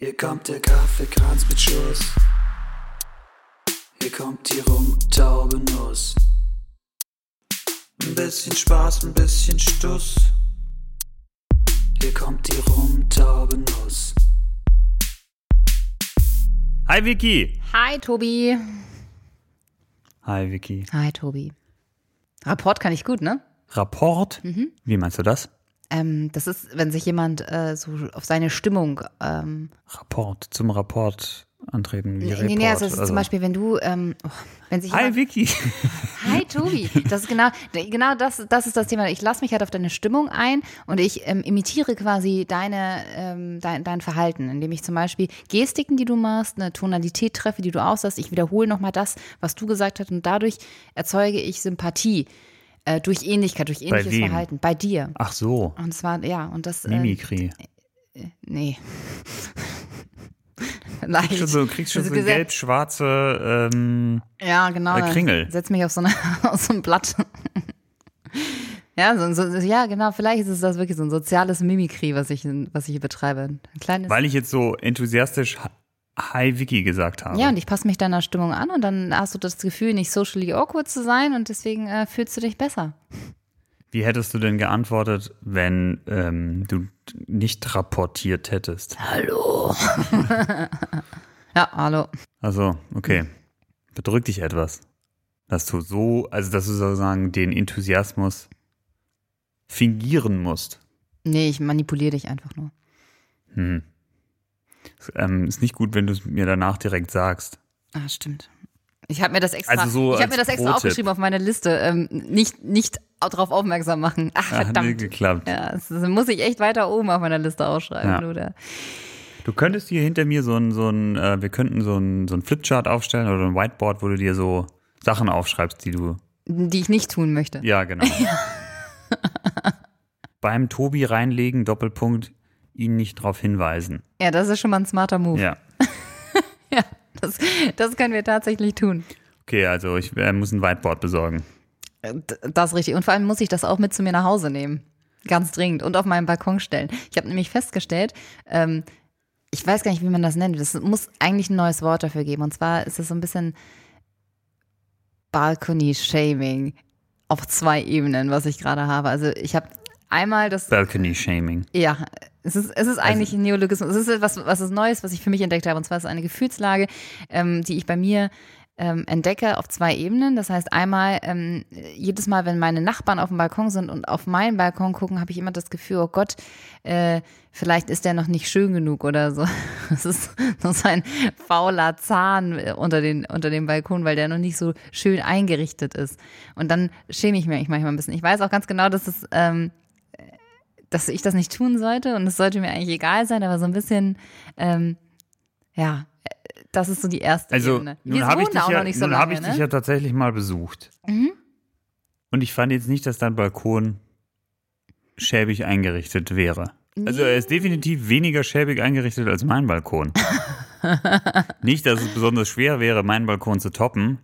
Hier kommt der Kaffeekranz mit Schuss. Hier kommt die Rumtaubenuss. Ein bisschen Spaß, ein bisschen Stuss. Hier kommt die Rumtaubenuss. Hi Vicky. Hi, Tobi. Hi Vicky. Hi, Tobi. Rapport kann ich gut, ne? Rapport? Wie meinst du das? Ähm, das ist, wenn sich jemand äh, so auf seine Stimmung. Ähm, Rapport. Zum Rapport antreten. Wie nee, Report. nee, also, es ist also. zum Beispiel, wenn du, ähm, oh, wenn sich Hi Vicky. Hi Tobi, das ist genau, genau das, das ist das Thema. Ich lasse mich halt auf deine Stimmung ein und ich ähm, imitiere quasi deine, ähm, dein, dein Verhalten, indem ich zum Beispiel Gestiken, die du machst, eine Tonalität treffe, die du aussagst. Ich wiederhole nochmal das, was du gesagt hast und dadurch erzeuge ich Sympathie äh, durch Ähnlichkeit, durch ähnliches wem? Verhalten. Bei dir. Ach so. Und zwar, ja, und das. äh, Mimikry. Nee. Leicht. Kriegst schon so, kriegst schon so gelb-schwarze ähm, Ja, genau. Äh, Kringel. Setz mich auf so, eine, auf so ein Blatt. Ja, so, so, ja, genau. Vielleicht ist es das wirklich so ein soziales Mimikry, was ich, was ich hier betreibe. Ein kleines. weil ich jetzt so enthusiastisch Hi Vicky gesagt habe. ja, und ich passe mich deiner Stimmung an und dann hast du das Gefühl, nicht socially awkward zu sein und deswegen äh, fühlst du dich besser. Wie hättest du denn geantwortet, wenn ähm, du nicht rapportiert hättest? Hallo. ja, hallo. Also, okay. Bedrückt dich etwas. Dass du so, also dass du sozusagen den Enthusiasmus fingieren musst. Nee, ich manipuliere dich einfach nur. Hm. Ähm, ist nicht gut, wenn du es mir danach direkt sagst. Ah, stimmt. Ich habe mir das extra, Also so ich als mir das extra aufgeschrieben auf meine Liste. Ähm, nicht, nicht darauf aufmerksam machen. Ach, Ah, Hat nicht verdammt. geklappt. Ja, das muss ich echt weiter oben auf meiner Liste aufschreiben, Ja. oder? Du könntest hier hinter mir so ein, so ein äh, wir könnten so ein, so ein Flipchart aufstellen oder ein Whiteboard, wo du dir so Sachen aufschreibst, die du. Die ich nicht tun möchte. Ja, genau. Beim Tobi reinlegen, Doppelpunkt, ihn nicht darauf hinweisen. Ja, das ist schon mal ein smarter Move. Ja. Ja, das, das können wir tatsächlich tun. Okay, also ich äh, muss ein Whiteboard besorgen. Äh, Das ist richtig. Und vor allem muss ich das auch mit zu mir nach Hause nehmen. Ganz dringend. Und auf meinen Balkon stellen. Ich habe nämlich festgestellt, ähm, ich weiß gar nicht, wie man das nennt. Es muss eigentlich ein neues Wort dafür geben. Und zwar ist es so ein bisschen Balcony-Shaming auf zwei Ebenen, was ich gerade habe. Also ich habe einmal das Balcony Shaming. Ja, es ist, es ist eigentlich ein Neologismus. Es ist etwas, was ist Neues, was ich für mich entdeckt habe. Und zwar ist es eine Gefühlslage, ähm, die ich bei mir ähm, entdecke auf zwei Ebenen. Das heißt, einmal, ähm, jedes Mal, wenn meine Nachbarn auf dem Balkon sind und auf meinen Balkon gucken, habe ich immer das Gefühl, oh Gott, äh, vielleicht ist der noch nicht schön genug oder so. Es ist noch so ein fauler Zahn äh, unter, den, unter dem Balkon, weil der noch nicht so schön eingerichtet ist. Und dann schäme ich mich manchmal ein bisschen. Ich weiß auch ganz genau, dass es ähm, dass ich das nicht tun sollte und es sollte mir eigentlich egal sein, aber so ein bisschen, ähm, ja, das ist so die erste Also, Ebene. nun Wir habe ich, dich auch ja, so nun hab lange, ich dich ne? ja tatsächlich mal besucht. Und ich fand jetzt nicht, dass dein Balkon schäbig eingerichtet wäre. Also er ist definitiv weniger schäbig eingerichtet als mein Balkon. nicht, dass es besonders schwer wäre, meinen Balkon zu toppen,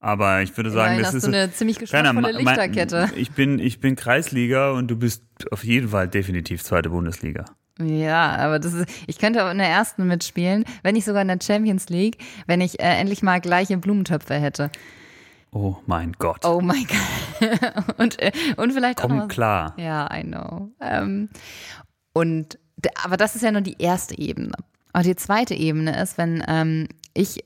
aber ich würde sagen, Immerhin das ist du eine ziemlich geschmackvolle ma- ma- Lichterkette. Ich bin, ich bin Kreisliga und du bist auf jeden Fall definitiv zweite Bundesliga. Ja, aber das ist, ich könnte auch in der ersten mitspielen, wenn nicht sogar in der Champions League, wenn ich äh, endlich mal gleiche Blumentöpfe hätte. Oh mein Gott. Oh mein Gott. und, äh, und vielleicht auch Komm klar. Ja, I know. Ähm, und aber das ist ja nur die erste Ebene. Und die zweite Ebene ist, wenn ähm, ich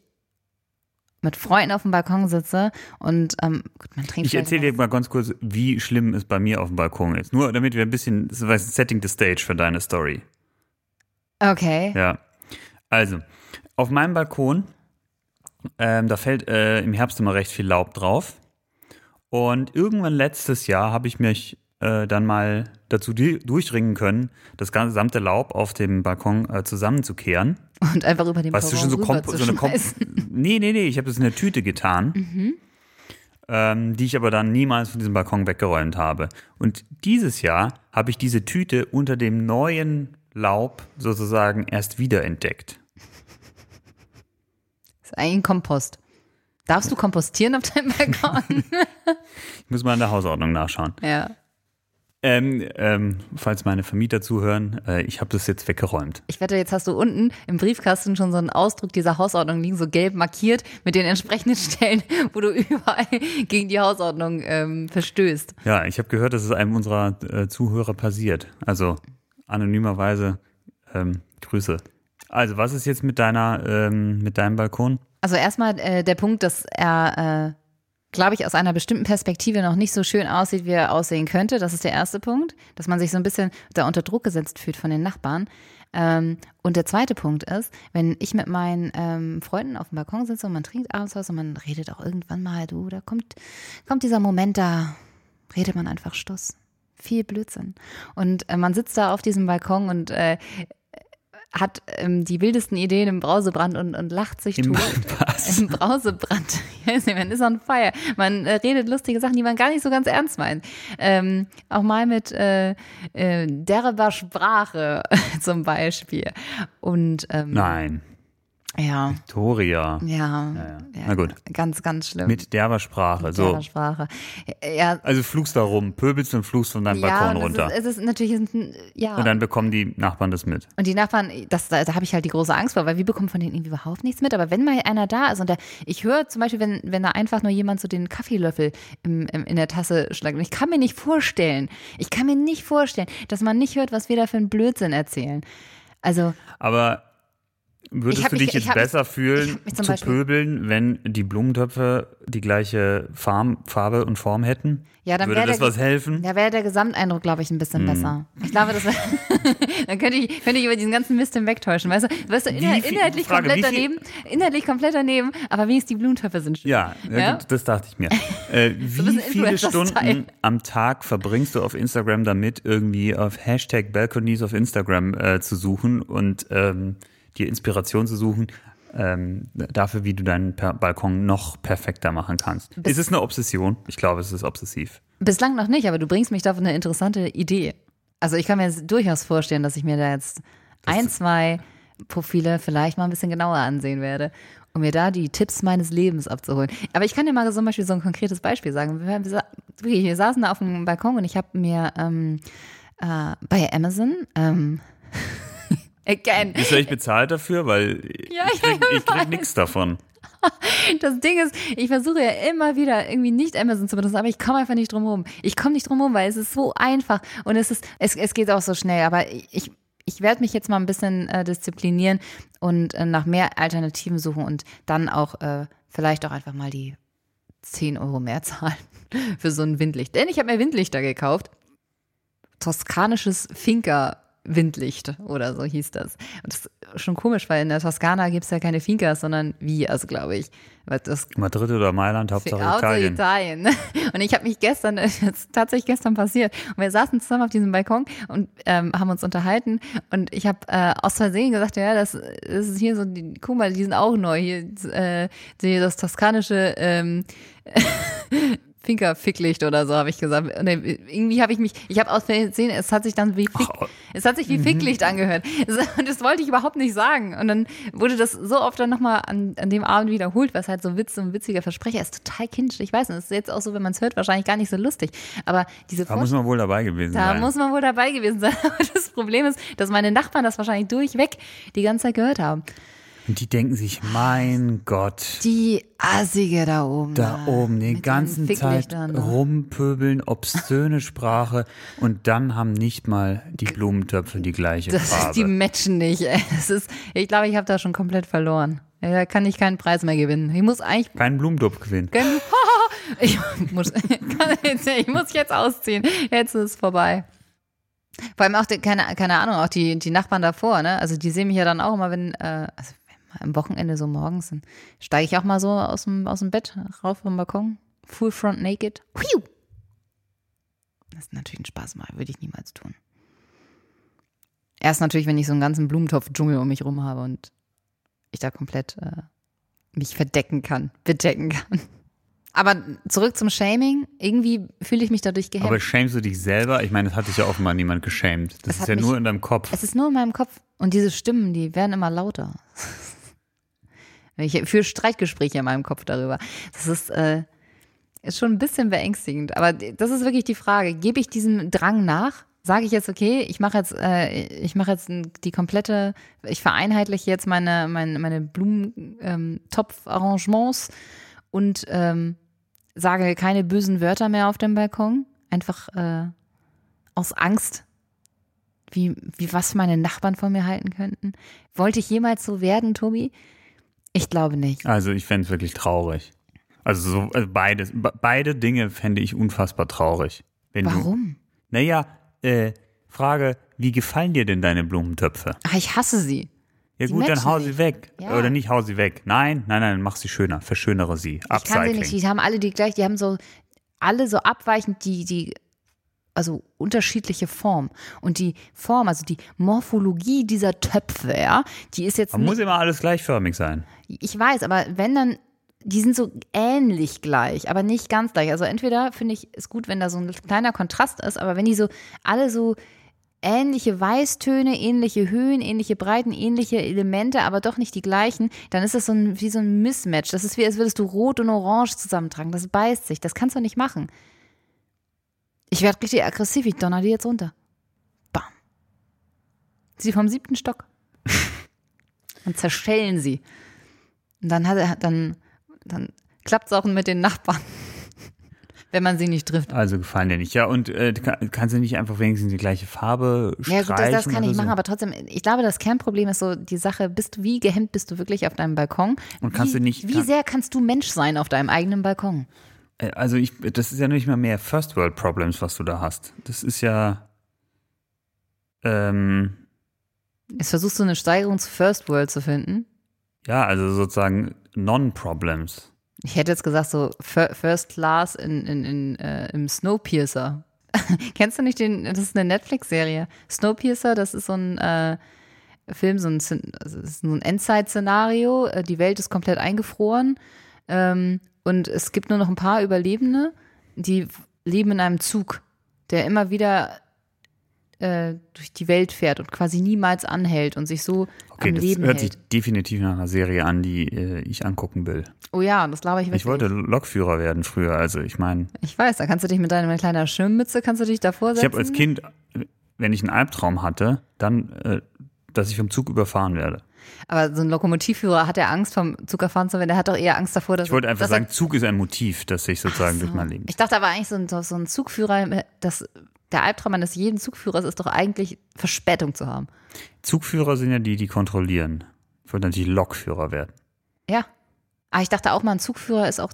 mit Freunden auf dem Balkon sitze und ähm, gut, man trinkt Ich erzähle dir mal ganz kurz, wie schlimm es bei mir auf dem Balkon ist. Nur damit wir ein bisschen, das ein Setting the stage für deine Story. Okay. Ja. Also, auf meinem Balkon, ähm, da fällt äh, im Herbst immer recht viel Laub drauf. Und irgendwann letztes Jahr habe ich mich äh, dann mal dazu durchringen können, das gesamte Laub auf dem Balkon äh, zusammenzukehren. Und einfach über den schon so, Balkon komp so eine rüberzuschmeißen. Nee, nee, nee, ich habe das in eine Tüte getan, Mhm. ähm, die ich aber dann niemals von diesem Balkon weggeräumt habe. Und dieses Jahr habe ich diese Tüte unter dem neuen Laub sozusagen erst wiederentdeckt. Das ist eigentlich ein Kompost. Darfst du kompostieren auf deinem Balkon? Ich muss mal in der Hausordnung nachschauen. ja. Ähm, ähm, falls meine Vermieter zuhören, äh, ich habe das jetzt weggeräumt. Ich wette, jetzt hast du unten im Briefkasten schon so einen Ausdruck dieser Hausordnung liegen, so gelb markiert mit den entsprechenden Stellen, wo du überall gegen die Hausordnung ähm, verstößt. Ja, ich habe gehört, dass es einem unserer äh, Zuhörer passiert. Also anonymerweise ähm, Grüße. Also, was ist jetzt mit deiner, ähm, mit deinem Balkon? Also erstmal äh, der Punkt, dass er, äh, glaube ich, aus einer bestimmten Perspektive noch nicht so schön aussieht, wie er aussehen könnte. Das ist der erste Punkt, dass man sich so ein bisschen da unter Druck gesetzt fühlt von den Nachbarn. Ähm, und der zweite Punkt ist, wenn ich mit meinen ähm, Freunden auf dem Balkon sitze und man trinkt abends was und man redet auch irgendwann mal, du, da kommt, kommt dieser Moment, da redet man einfach Stuss. Viel Blödsinn. Und äh, man sitzt da auf diesem Balkon und äh, hat ähm, die wildesten Ideen im Brausebrand und, und lacht sich Im tot. was? Im Brausebrand. Man ist on fire. Man äh, redet lustige Sachen, die man gar nicht so ganz ernst meint. Ähm, auch mal mit äh, äh, derber Sprache zum Beispiel. Und ähm, Nein, ja, Victoria. ja, ja. Na gut. ganz, ganz schlimm. Mit derber Sprache. Mit So. derber Sprache. Ja, Also flugst da rum, pöbelst und flugst von deinem ja, Balkon runter. Ist, es ist natürlich, ja. und dann bekommen die Nachbarn das mit. Und die Nachbarn, das, da, da habe ich halt die große Angst vor, weil wir bekommen von denen irgendwie überhaupt nichts mit. Aber wenn mal einer da ist und der, ich höre zum Beispiel, wenn, wenn da einfach nur jemand so den Kaffeelöffel im, im, in der Tasse schlägt. Und ich kann mir nicht vorstellen, ich kann mir nicht vorstellen, dass man nicht hört, was wir da für einen Blödsinn erzählen. Also, Aber würdest du mich- dich jetzt hab besser fühlen, zu Beispiel- pöbeln, wenn die Blumentöpfe die gleiche Farm, Farbe und Form hätten? ja, dann Würde wäre das der, was helfen? da wäre der Gesamteindruck, glaube ich, ein bisschen besser. Ich glaube, das wär, dann könnte ich, könnte ich über diesen ganzen Mist hinwegtäuschen. Weißt du, weißt du inhal, Wie viel- inhaltlich Frage, komplett wie daneben, inhaltlich komplett daneben, aber wenigstens die Blumentöpfe sind schön. Ja, ja, Ja? Gut, das dachte ich mir. Äh, wie bisschen viele. Stunden am Tag verbringst du auf Instagram damit, irgendwie auf Hashtag Balconies auf Instagram äh, zu suchen und ähm, dir Inspiration zu suchen ähm, dafür, wie du deinen per Balkon noch perfekter machen kannst? ist es eine Obsession? Ich glaube, es ist obsessiv. Bislang noch nicht, aber du bringst mich da auf eine interessante Idee. Also ich kann mir durchaus vorstellen, dass ich mir da jetzt ein, zwei Profile vielleicht mal ein bisschen genauer ansehen werde, um mir da die Tipps meines Lebens abzuholen. Aber ich kann dir mal zum Beispiel so ein konkretes Beispiel sagen. Wir, wir saßen da auf dem Balkon und ich habe mir ähm, äh, bei Amazon ähm, again, du echt bezahlt dafür? Weil Ja, ich krieg, ich krieg nichts davon. Das Ding ist, ich versuche ja immer wieder irgendwie nicht Amazon zu benutzen, aber ich komme einfach nicht drum herum. Ich komme nicht drum herum, weil es ist so einfach und es ist, es, es geht auch so schnell. Aber ich, ich werde mich jetzt mal ein bisschen äh, disziplinieren und äh, nach mehr Alternativen suchen und dann auch äh, vielleicht auch einfach mal die 10 Euro mehr zahlen für so ein Windlicht. Denn ich habe mir Windlichter gekauft. Toskanisches Finca Windlicht oder so hieß das. Und das ist schon komisch, weil in der Toskana gibt es ja keine Fincas, sondern Vias, glaube ich. Madrid oder Mailand, Hauptsache Italien. Italien. Und ich habe mich gestern, das ist tatsächlich gestern passiert, und wir saßen zusammen auf diesem Balkon und ähm, haben uns unterhalten und ich habe äh, aus Versehen gesagt, ja, das, das ist hier so, die, guck mal, die sind auch neu, hier äh, die, das toskanische ähm, Finkerficklicht oder so, habe ich gesagt. Und irgendwie habe ich mich, ich habe aus Versehen, es hat sich dann wie Fick, Ach, es hat sich wie Ficklicht angehört. Und das wollte ich überhaupt nicht sagen. Und dann wurde das so oft dann nochmal an, an dem Abend wiederholt, was halt so Witz und witziger Versprecher ist. Total kindisch. Ich weiß nicht, das ist jetzt auch so, wenn man es hört, wahrscheinlich gar nicht so lustig. Aber diese Da muss man wohl dabei gewesen da sein. muss man wohl dabei gewesen sein. Aber das Problem ist, dass meine Nachbarn das wahrscheinlich durchweg die ganze Zeit gehört haben. Und die denken sich, mein Gott, Die Assige da oben. da oben die mit den ganzen Zeit rumpöbeln, obszöne Sprache und dann haben nicht mal die Blumentöpfe die gleiche Das ist, Farbe. die matchen nicht. Ey. Das ist, ich glaube, ich habe da schon komplett verloren. Ja, Da kann ich keinen Preis mehr gewinnen. Ich muss eigentlich Kein Blumentopf gewinnen. gönnen. Ich muss, jetzt, ich muss jetzt ausziehen. Jetzt ist es vorbei. Vor allem auch, die, keine, keine Ahnung, auch die, die Nachbarn davor, ne? Also die sehen mich ja dann auch immer, wenn, äh, also am Wochenende so morgens, steige ich auch mal so aus dem, aus dem Bett rauf vom Balkon. Full front naked. Das ist natürlich ein Spaß mal, würde ich niemals tun. Erst natürlich, wenn ich so einen ganzen Blumentopf-Dschungel um mich rum habe und ich da komplett äh, mich verdecken kann, bedecken kann. Aber zurück zum Shaming. Irgendwie fühle ich mich dadurch gehemmt. Aber schämst du dich selber? Ich meine, das hat dich ja offenbar niemand geschämt. Das Es ist ja mich- nur in deinem Kopf. Es ist nur in meinem Kopf. Und diese Stimmen, die werden immer lauter. Ich führe Streitgespräche in meinem Kopf darüber. Das ist, äh, ist schon ein bisschen beängstigend. Aber das ist wirklich die Frage. Gebe ich diesem Drang nach? Sage ich jetzt, okay, ich mache jetzt, äh, ich mache jetzt die komplette, ich vereinheitliche jetzt meine, meine, meine Blumentopf-Arrangements ähm, und ähm, sage keine bösen Wörter mehr auf dem Balkon. Einfach äh, aus Angst, wie, wie was meine Nachbarn von mir halten könnten. Wollte ich jemals so werden, Tobi? Ich glaube nicht. Also ich fände es wirklich traurig. Also so also beides, beide Dinge fände ich unfassbar traurig. Warum? Du, naja, äh, Frage, wie gefallen dir denn deine Blumentöpfe? Ach, ich hasse sie. Ja sie gut, dann hau sie weg. Ja. Oder nicht hau sie weg. Nein, nein, nein, mach sie schöner, verschönere sie. Upcycling. Ich kann sie nicht, die haben alle die gleich, die haben so, alle so abweichend die, die, also unterschiedliche Form. Und die Form, also die Morphologie dieser Töpfe, ja, die ist jetzt. Man muss immer alles gleichförmig sein. Ich weiß, aber wenn dann die sind so ähnlich gleich, aber nicht ganz gleich. Also entweder finde ich es gut, wenn da so ein kleiner Kontrast ist, aber wenn die so alle so ähnliche Weißtöne, ähnliche Höhen, ähnliche Breiten, ähnliche Elemente, aber doch nicht die gleichen, dann ist das so ein, wie so ein Mismatch. Das ist wie, als würdest du Rot und Orange zusammentragen. Das beißt sich. Das kannst du nicht machen. Ich werde richtig aggressiv. Ich donner die jetzt runter. Bam. Sie vom siebten Stock. und zerschellen sie. Und dann hat er, dann dann klappt es auch mit den Nachbarn, wenn man sie nicht trifft. Also gefallen dir nicht. Ja, und äh, kannst du nicht einfach wenigstens die gleiche Farbe streichen? Ja, gut, das, das kann ich so? machen, aber trotzdem, ich glaube, das Kernproblem ist so die Sache, bist du, wie gehemmt bist du wirklich auf deinem Balkon? Und kannst wie, du nicht. Wie kann, sehr kannst du Mensch sein auf deinem eigenen Balkon? Äh, also ich, das ist ja nicht mal mehr First World Problems, was du da hast. Das ist ja. Ähm, Jetzt versuchst du eine Steigerung zu First World zu finden? Ja, also sozusagen Non-Problems. Ich hätte jetzt gesagt, so First Class in, in, in, äh, im Snowpiercer. Kennst du nicht den, das ist eine Netflix-Serie. Snowpiercer, das ist so ein äh, Film, so ein, also ist ein Endzeit-Szenario. Äh, die Welt ist komplett eingefroren ähm, und es gibt nur noch ein paar Überlebende, die leben in einem Zug, der immer wieder äh, durch die Welt fährt und quasi niemals anhält und sich so okay, am Leben hält. Das hört sich definitiv nach einer Serie an, die äh, ich angucken will. Oh ja, das glaube ich wirklich. Ich wollte Lokführer werden früher, also ich meine. Ich weiß, da kannst du dich mit deiner kleinen Schirmmütze, kannst du dich davor setzen. Ich habe als Kind, wenn ich einen Albtraum hatte, dann, äh, dass ich vom Zug überfahren werde. Aber so ein Lokomotivführer hat ja Angst vom Zug erfahren zu werden. Der hat doch eher Angst davor, dass. Ich wollte einfach sagen, Zug ist ein Motiv, das sich sozusagen so. durch mein Leben. Ich dachte aber eigentlich so ein, so ein Zugführer, das der Albtraum eines jeden Zugführers ist doch eigentlich Verspätung zu haben. Zugführer sind ja die, die kontrollieren. Ich wollte natürlich Lokführer werden. Ja. Aber ah, ich dachte auch mal, ein Zugführer ist auch.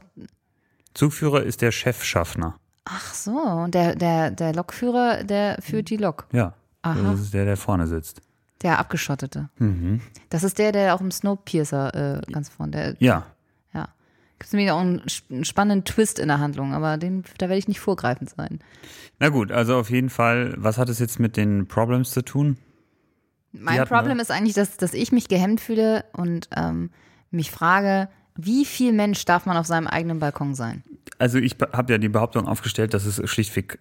Zugführer ist der Chefschaffner. Ach so, und der, der, der Lokführer, der führt die Lok. Ja. Aha. Das ist der, der vorne sitzt. Der Abgeschottete. Mhm. Das ist der, der auch im Snowpiercer äh, ganz vorne. Der, ja. Ja. Gibt es nämlich auch einen, einen spannenden Twist in der Handlung, aber den, da werde ich nicht vorgreifend sein. Na gut, also auf jeden Fall, was hat es jetzt mit den Problems zu tun? Mein Problem ist eigentlich, dass, dass ich mich gehemmt fühle und ähm, mich frage, wie viel Mensch darf man auf seinem eigenen Balkon sein? Also ich habe ja die Behauptung aufgestellt, dass es schlichtweg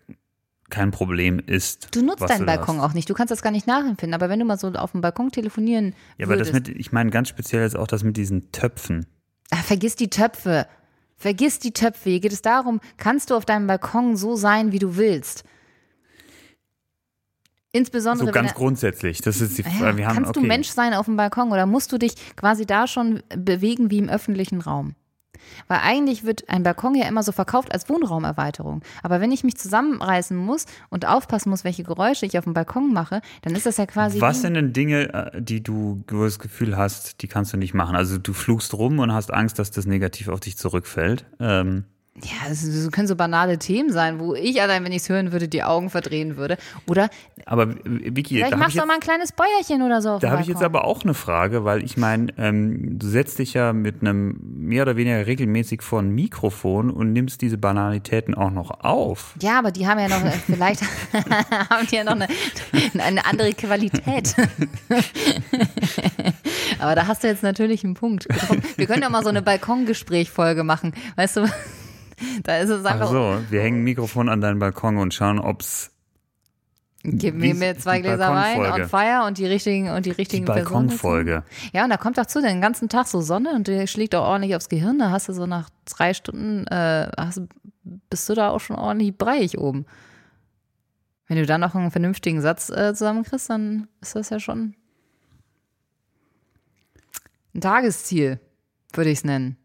kein Problem ist. Du nutzt deinen Balkon auch nicht. Du kannst das gar nicht nachempfinden. Aber wenn du mal so auf dem Balkon telefonieren Ja, würdest, aber das mit, ich meine ganz speziell ist auch das mit diesen Töpfen. Ach, vergiss die Töpfe. Vergiss die Töpfe. Hier geht es darum, kannst du auf deinem Balkon so sein, wie du willst? Insbesondere. So ganz grundsätzlich. Das ist die. Ja, kannst okay. du Mensch sein auf dem Balkon oder musst du dich quasi da schon bewegen wie im öffentlichen Raum? Weil eigentlich wird ein Balkon ja immer so verkauft als Wohnraumerweiterung. Aber wenn ich mich zusammenreißen muss und aufpassen muss, welche Geräusche ich auf dem Balkon mache, dann ist das ja quasi. Was sind denn Dinge, äh, die du das Gefühl hast, die kannst du nicht machen? Also du flugst rum und hast Angst, dass das negativ auf dich zurückfällt. Ähm ja, das können so banale Themen sein, wo ich allein, wenn ich es hören würde, die Augen verdrehen würde. Oder. Aber Vicky, vielleicht machst du mal ein kleines Bäuerchen oder so. Da habe ich jetzt aber auch eine Frage, weil ich meine, ähm, du setzt dich ja mit einem mehr oder weniger regelmäßig vor ein Mikrofon und nimmst diese Banalitäten auch noch auf. Ja, aber die haben ja noch, äh, vielleicht haben die ja noch eine, eine andere Qualität. aber da hast du jetzt natürlich einen Punkt. Wir können ja mal so eine Balkongespräch-Folge machen. Weißt du? Da ist es einfach. Ach so, wir hängen ein Mikrofon an deinen Balkon und schauen, ob's. Gib mir, mir zwei Gläser Wein on fire und die richtigen und die richtigen die Balkonfolge. Ja, und da kommt auch zu den ganzen Tag so Sonne und die schlägt auch ordentlich aufs Gehirn. Da hast du so nach drei Stunden äh, hast, bist du da auch schon ordentlich breiig oben. Wenn du dann noch einen vernünftigen Satz äh, zusammenkriegst, dann ist das ja schon ein Tagesziel, würde ich es nennen.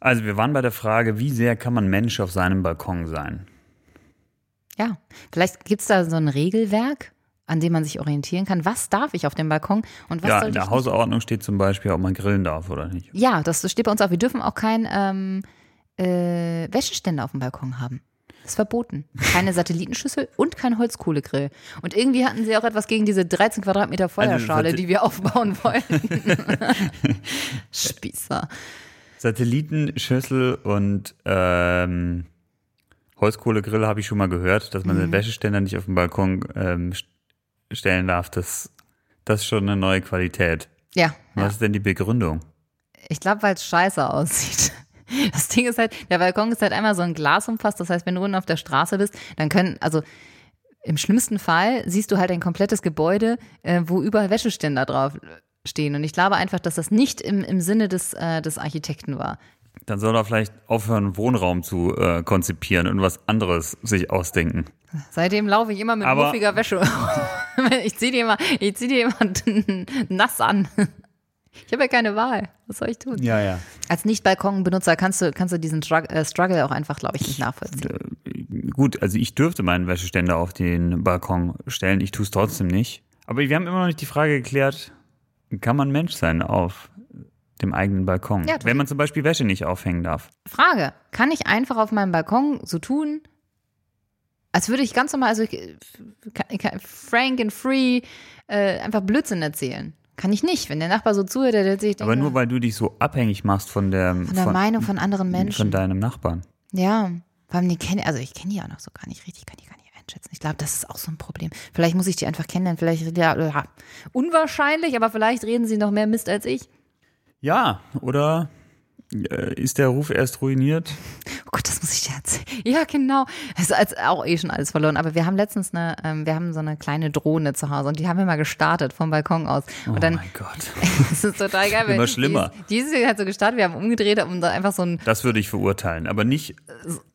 Also wir waren bei der Frage, wie sehr kann man Mensch auf seinem Balkon sein? Ja, vielleicht gibt es da so ein Regelwerk, an dem man sich orientieren kann. Was darf ich auf dem Balkon und was ja, in der Hausordnung steht zum Beispiel, ob man grillen darf oder nicht. Ja, das steht bei uns auch. Wir dürfen auch keinen ähm, äh, Wäscheständer auf dem Balkon haben. Das ist verboten. Keine Satellitenschüssel und kein Holzkohlegrill. Und irgendwie hatten sie auch etwas gegen diese 13 Quadratmeter Feuerschale, Sat- die wir aufbauen wollten. Spießer. Satellitenschüssel und ähm, Holzkohlegrill habe ich schon mal gehört, dass man Mhm. den Wäscheständer nicht auf dem Balkon ähm, st- stellen darf. Das, das ist schon eine neue Qualität. Ja, Was ja. ist denn die Begründung? ich glaube, weil es scheiße aussieht. Das Ding ist halt, der Balkon ist halt einmal so ein Glas umfasst. Das heißt, wenn du unten auf der Straße bist, dann können, also im schlimmsten Fall siehst du halt ein komplettes Gebäude, äh, wo überall Wäscheständer drauf stehen. Und ich glaube einfach, dass das nicht im, im Sinne des, äh, des Architekten war. Dann soll er vielleicht aufhören, Wohnraum zu äh, konzipieren und was anderes sich ausdenken. Seitdem laufe ich immer mit Aber- muffiger Wäsche. ich ziehe die immer, ich zieh die immer nass an. Ich habe ja keine Wahl. Was soll ich tun? Ja, ja. Als Nicht-Balkon-Benutzer kannst du, kannst du diesen äh, Struggle auch einfach, glaube ich, nicht nachvollziehen. Gut, also ich dürfte meinen Wäscheständer auf den Balkon stellen, ich tue es trotzdem nicht. Aber wir haben immer noch nicht die Frage geklärt, kann man Mensch sein auf dem eigenen Balkon? Ja, Wenn man zum Beispiel Wäsche nicht aufhängen darf. Frage, kann ich einfach auf meinem Balkon so tun, als würde ich ganz normal, also ich, kann- frank and free, äh, einfach Blödsinn erzählen? Kann ich nicht. Wenn der Nachbar so zuhört, der wird sich Aber nur weil du dich so abhängig machst von der, von der Meinung von anderen Menschen. von deinem Nachbarn. Ja, vor allem die kenne, also ich kenne die auch noch so gar nicht richtig, kann die gar nicht einschätzen. Ich glaube, das ist auch so ein Problem. Vielleicht muss ich die einfach kennenlernen, vielleicht, ja, ja, unwahrscheinlich, aber vielleicht reden sie noch mehr Mist als ich. Ja, oder äh, ist der Ruf erst ruiniert? Oh Gott, das muss ich dir erzählen. Ja, genau. Es ist als- auch eh schon alles verloren. Aber wir haben letztens eine, ähm, wir haben so eine kleine Drohne zu Hause und die haben wir mal gestartet vom Balkon aus. Und oh dann, mein Gott. das ist total geil. Immer die schlimmer. ist- Die ist halt so gestartet, wir haben umgedreht, um da einfach so ein, Das würde ich verurteilen. Aber nicht,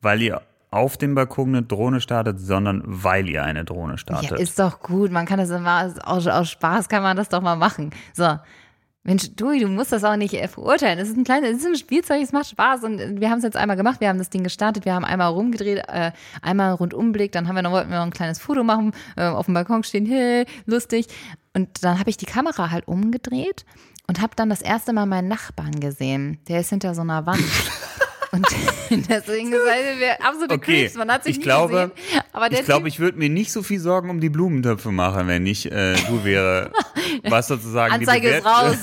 weil ihr auf dem Balkon eine Drohne startet, sondern weil ihr eine Drohne startet. ja, ist doch gut. Man kann das immer, aus, aus Spaß kann man das doch mal machen. So. Mensch, du, du musst das auch nicht äh, verurteilen. Es ist ein kleines, es ist ein Spielzeug, es macht Spaß und äh, wir haben es jetzt einmal gemacht. Wir haben das Ding gestartet, wir haben einmal rumgedreht, äh, einmal Rundumblick, dann haben wir noch, wollten wir noch ein kleines Foto machen, äh, auf dem Balkon stehen, hey, lustig. Und dann habe ich die Kamera halt umgedreht und habe dann das erste Mal meinen Nachbarn gesehen. Der ist hinter so einer Wand. Und deswegen ist er absolute Okay, Creeps. Man hat sich ich nie glaube, gesehen. Aber ich glaube, ich würde mir nicht so viel Sorgen um die Blumentöpfe machen, wenn ich äh, du wäre. Was sozusagen Anzeige die ist raus.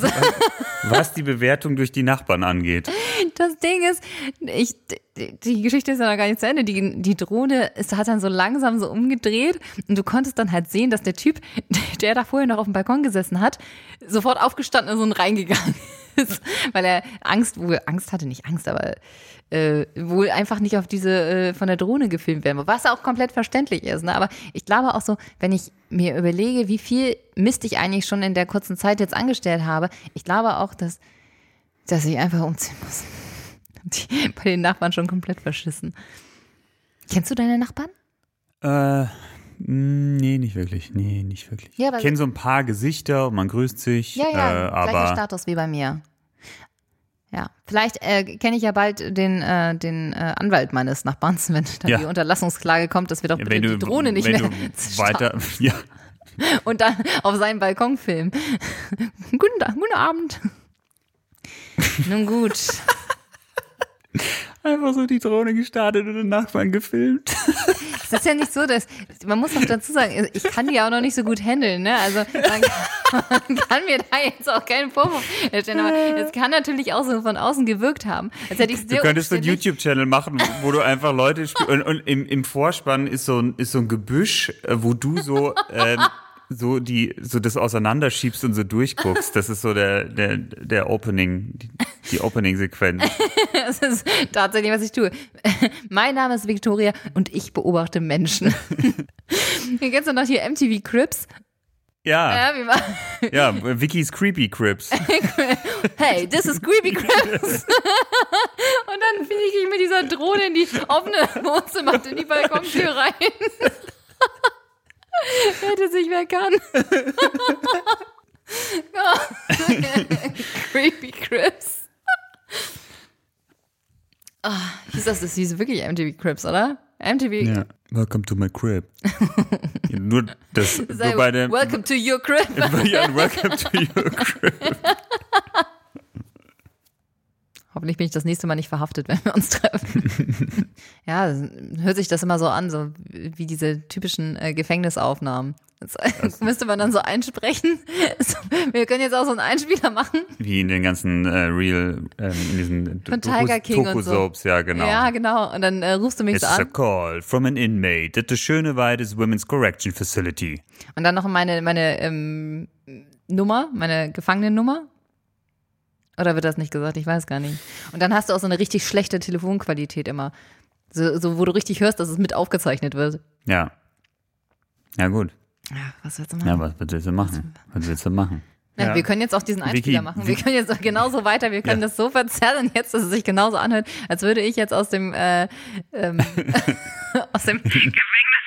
Was die Bewertung durch die Nachbarn angeht. Das Ding ist, ich, die- die Geschichte ist ja noch gar nicht zu Ende. Die, die Drohne ist, hat dann so langsam so umgedreht und du konntest dann halt sehen, dass der Typ, der da vorher noch auf dem Balkon gesessen hat, sofort aufgestanden ist und reingegangen ist, weil er Angst, wohl Angst hatte, nicht Angst, aber äh, wohl einfach nicht auf diese äh, von der Drohne gefilmt werden, was auch komplett verständlich ist. Ne? Aber ich glaube auch so, wenn ich mir überlege, wie viel Mist ich eigentlich schon in der kurzen Zeit jetzt angestellt habe, ich glaube auch, dass dass ich einfach umziehen muss. Die, bei den Nachbarn schon komplett verschissen. Kennst du deine Nachbarn? Äh, nee, nicht wirklich. Nee, nicht wirklich. Ja, ich kenne so ein paar Gesichter und man grüßt sich. Ja, ja, äh, gleicher aber Status wie bei mir. Ja, vielleicht äh, kenne ich ja bald den, äh, den äh, Anwalt meines Nachbarns, wenn dann Ja. die Unterlassungsklage kommt, dass wir doch bitte wenn die du, Drohne nicht mehr du weiter, ja, und dann auf seinen Balkon filmen. guten, Tag, guten Abend. Nun gut. einfach so die Drohne gestartet und den Nachbarn gefilmt. Es ist ja nicht so, dass man muss noch dazu sagen, ich kann die auch noch nicht so gut handeln, ne? Also man, man kann mir da jetzt auch keinen Vorwurf stellen, aber es kann natürlich auch so von außen gewirkt haben, als hätte ich Du könntest so einen YouTube-Channel machen, wo du einfach Leute und, und im, im Vorspann ist so ein, ist so ein Gebüsch, äh, wo du so ähm, so die so das auseinanderschiebst und so durchguckst. Das ist so der der der Opening die, die Opening-Sequenz. Das ist tatsächlich, was ich tue. Mein Name ist Victoria und ich beobachte Menschen. Hier kennst du noch hier MTV Crips? Ja, Ja, wie war, ja, Vicky's Creepy Crips. hey, this is Creepy Crips. und dann fliege ich mit dieser Drohne in die offene Wohnzimmer, in die Balkontür rein. Hätte sich wer kann. Creepy Crips. Ah, hieß das, das hieß wirklich MTV Crips, oder? MTV. Ja. Welcome to my crib. nur das, nur bei dem. Welcome to your crib. ja, welcome to your crib. Hoffentlich bin ich das nächste Mal nicht verhaftet, wenn wir uns treffen. ja, hört sich das immer so an, so wie diese typischen äh, Gefängnisaufnahmen. Das müsste man dann so einsprechen. Wir können jetzt auch so einen Einspieler machen. Wie in den ganzen äh, Real, ähm, in diesen Von Tiger King und so. Ja genau. Ja, genau. Und dann äh, rufst du mich It's so a an. call from an inmate at the Schöneweides Women's Correction Facility. Und dann noch meine, meine ähm, Nummer, meine Gefangenennummer. Oder wird das nicht gesagt? Ich weiß gar nicht. Und dann hast du auch so eine richtig schlechte Telefonqualität immer. So, so wo du richtig hörst, dass es mit aufgezeichnet wird. Ja. Ja, gut. Ja, was willst du machen? Ja, was willst du machen? Was willst du machen? Ja, Ja. Wir können jetzt auch diesen Einspieler Vicky, machen. Wir können jetzt auch genauso weiter. Wir können Ja. das so verzerren jetzt, dass es sich genauso anhört, als würde ich jetzt aus dem, äh, ähm, aus dem Gefängnis.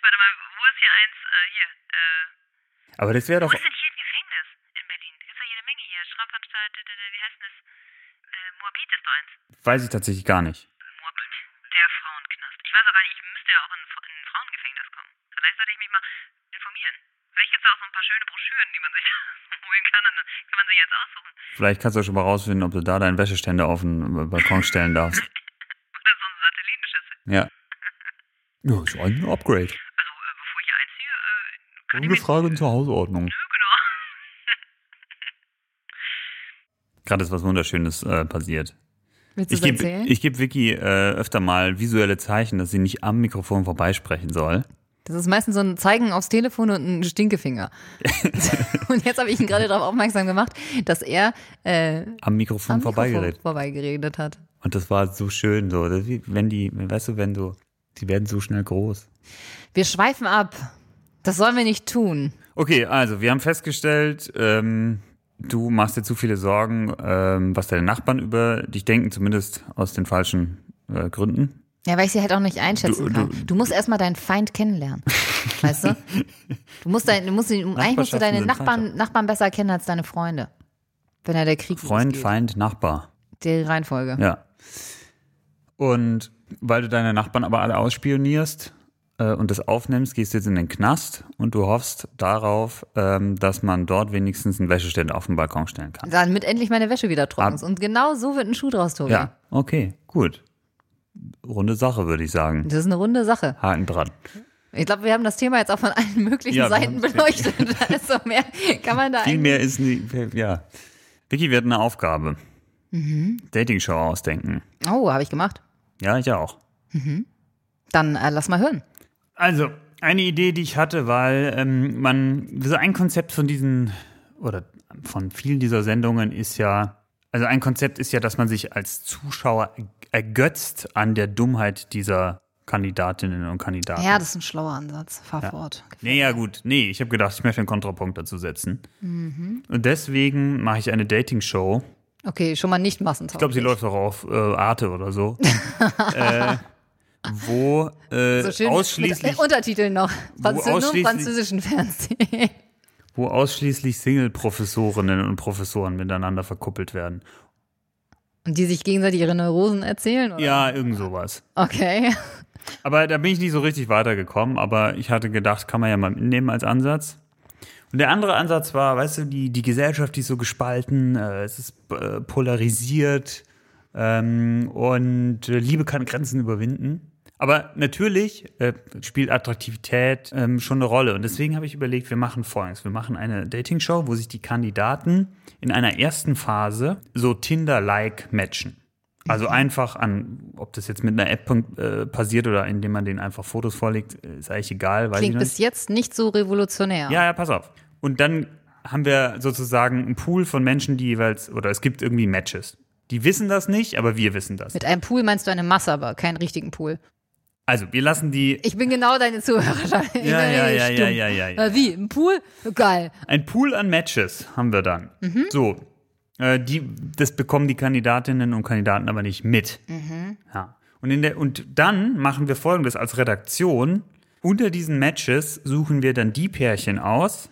Warte mal, wo ist hier eins? Äh, hier. Äh, Aber das wäre doch. wo ist denn hier ein Gefängnis in Berlin? Gibt's ja jede Menge hier. Strafanstalt, äh, äh, wie heißt denn das? Äh, Moabit ist doch eins. Weiß ich tatsächlich gar nicht. Moabit. Der Frauenknast. Ich weiß auch gar nicht, ich müsste ja auch in, in ein Frauengefängnis kommen. Vielleicht sollte ich mich mal informieren. Vielleicht gibt's da auch so ein paar schöne Broschüren, die man sich holen kann und dann kann man sich jetzt aussuchen. Vielleicht kannst du schon mal rausfinden, ob du da deinen Wäscheständer auf den Balkon stellen darfst. Oder so ein Satellitenschüssel. Ja. Ja, ist ein Upgrade. Also, äh, bevor ich hier einziehe, äh, kann ich Gute mich... Frage zur Hausordnung. Nö, genau. Gerade ist was Wunderschönes äh, passiert. Willst du Ich gebe erzählen? ich geb Vicky äh, öfter mal visuelle Zeichen, dass sie nicht am Mikrofon vorbeisprechen soll. Das ist meistens so ein Zeigen aufs Telefon und ein Stinkefinger. und jetzt habe ich ihn gerade darauf aufmerksam gemacht, dass er äh, Am Mikrofon am vorbeigeredet. Mikrofon vorbeigeredet hat. Und das war so schön so. Wenn die, weißt du, wenn du, die werden so schnell groß. Wir schweifen ab. Das sollen wir nicht tun. Okay, also wir haben festgestellt, ähm, du machst dir zu viele Sorgen, ähm, was deine Nachbarn über dich denken, zumindest aus den falschen äh, Gründen. Ja, weil ich sie halt auch nicht einschätzen Du- kann. du- Du musst erstmal deinen Feind kennenlernen. Weißt du? Du musst, dein, du musst, eigentlich musst du deine Nachbarn. Nachbarn besser kennen als deine Freunde. Wenn er der Krieg Freund, losgeht. Feind, Nachbar. Die Reihenfolge. Ja. Und weil du deine Nachbarn aber alle ausspionierst äh, und das aufnimmst, gehst du jetzt in den Knast und du hoffst darauf, ähm, dass man dort wenigstens einen Wäscheständer auf den Balkon stellen kann. Damit endlich meine Wäsche wieder trocken ist. Und genau so wird ein Schuh draus, Tobi. Ja, okay, gut. Runde Sache, würde ich sagen. Das ist eine runde Sache. Haken dran. Ich glaube, wir haben das Thema jetzt auch von allen möglichen Ja, Seiten beleuchtet. Also mehr kann man da Viel mehr ist nie, ja. Vicky, wir hatten eine Aufgabe. Mhm. Dating-Show ausdenken. Oh, habe ich gemacht. Ja, ich auch. Dann äh, lass mal hören. Also, eine Idee, die ich hatte, weil ähm, man, so ein Konzept von diesen, oder von vielen dieser Sendungen ist ja, also ein Konzept ist ja, dass man sich als Zuschauer ergötzt an der Dummheit dieser Kandidatinnen und Kandidaten. Ja, das ist ein schlauer Ansatz. Fahr fort. Nee, ja gut. Nee, ich habe gedacht, ich möchte einen Kontrapunkt dazu setzen. Mhm. Und deswegen mache ich eine Dating-Show. Okay, schon mal nicht massentauglich. Ich glaube, sie läuft auch auf äh, Arte oder so. äh, wo äh, so ausschließlich mit Untertiteln noch. Französ nur ausschließlich- französischen Fernsehen. wo ausschließlich Single-Professorinnen und Professoren miteinander verkuppelt werden. Und die sich gegenseitig ihre Neurosen erzählen? Oder? Ja, irgend sowas. Okay. Aber da bin ich nicht so richtig weitergekommen, aber ich hatte gedacht, kann man ja mal mitnehmen als Ansatz. Und der andere Ansatz war, weißt du, die, die Gesellschaft, die ist so gespalten, äh, es ist äh, polarisiert ähm, und äh, Liebe kann Grenzen überwinden. Aber natürlich äh, spielt Attraktivität ähm, schon eine Rolle. Und deswegen habe ich überlegt, wir machen folgendes. Wir machen eine Dating-Show, wo sich die Kandidaten in einer ersten Phase so Tinder-like matchen. Also einfach an, ob das jetzt mit einer App äh, passiert oder indem man denen einfach Fotos vorlegt, ist eigentlich egal. Weiß Klingt bis jetzt nicht so revolutionär. ja, ja, pass auf. Und dann haben wir sozusagen einen Pool von Menschen, die jeweils, oder es gibt irgendwie Matches. Die wissen das nicht, aber wir wissen das. Mit einem Pool meinst du eine Masse, aber keinen richtigen Pool. Also, wir lassen die. Ich bin genau deine Zuhörer. Ich bin Ja, ja, ja, ja, ja, ja, ja. Äh, Wie? Ein Pool? Geil. Ein Pool an Matches haben wir dann. Mhm. So. Äh, die, das bekommen die Kandidatinnen und Kandidaten aber nicht mit. Ja. Und, in der, und dann machen wir folgendes als Redaktion. Unter diesen Matches suchen wir dann die Pärchen aus,